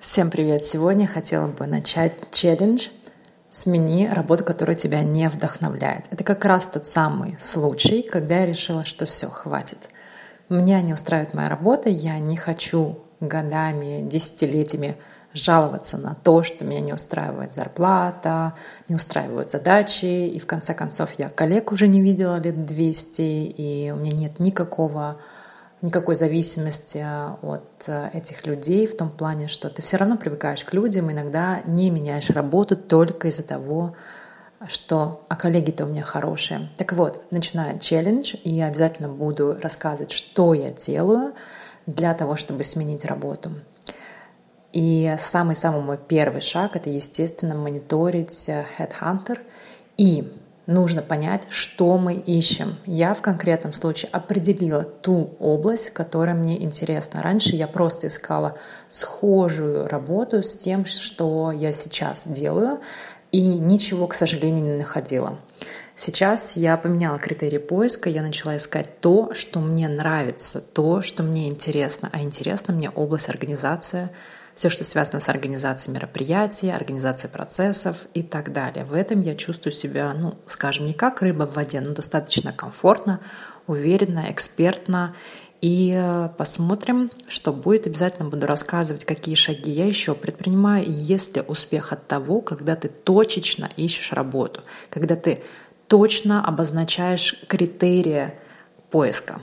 Всем привет! Сегодня хотела бы начать челлендж «Смени работу, которая тебя не вдохновляет». Это как раз тот самый случай, когда я решила, что все, хватит. Меня не устраивает моя работа, я не хочу годами, десятилетиями жаловаться на то, что меня не устраивает зарплата, не устраивают задачи, и в конце концов я коллег уже не видела лет 200, и у меня нет никакого никакой зависимости от э, этих людей в том плане, что ты все равно привыкаешь к людям, иногда не меняешь работу только из-за того, что а коллеги-то у меня хорошие. Так вот, начинаю челлендж, и я обязательно буду рассказывать, что я делаю для того, чтобы сменить работу. И самый-самый мой первый шаг — это, естественно, мониторить э, Headhunter и нужно понять, что мы ищем. Я в конкретном случае определила ту область, которая мне интересна. Раньше я просто искала схожую работу с тем, что я сейчас делаю, и ничего, к сожалению, не находила. Сейчас я поменяла критерии поиска, я начала искать то, что мне нравится, то, что мне интересно. А интересно мне область организации, все, что связано с организацией мероприятий, организацией процессов и так далее. В этом я чувствую себя, ну, скажем, не как рыба в воде, но достаточно комфортно, уверенно, экспертно. И э, посмотрим, что будет. Обязательно буду рассказывать, какие шаги я еще предпринимаю. И есть ли успех от того, когда ты точечно ищешь работу, когда ты точно обозначаешь критерии поиска.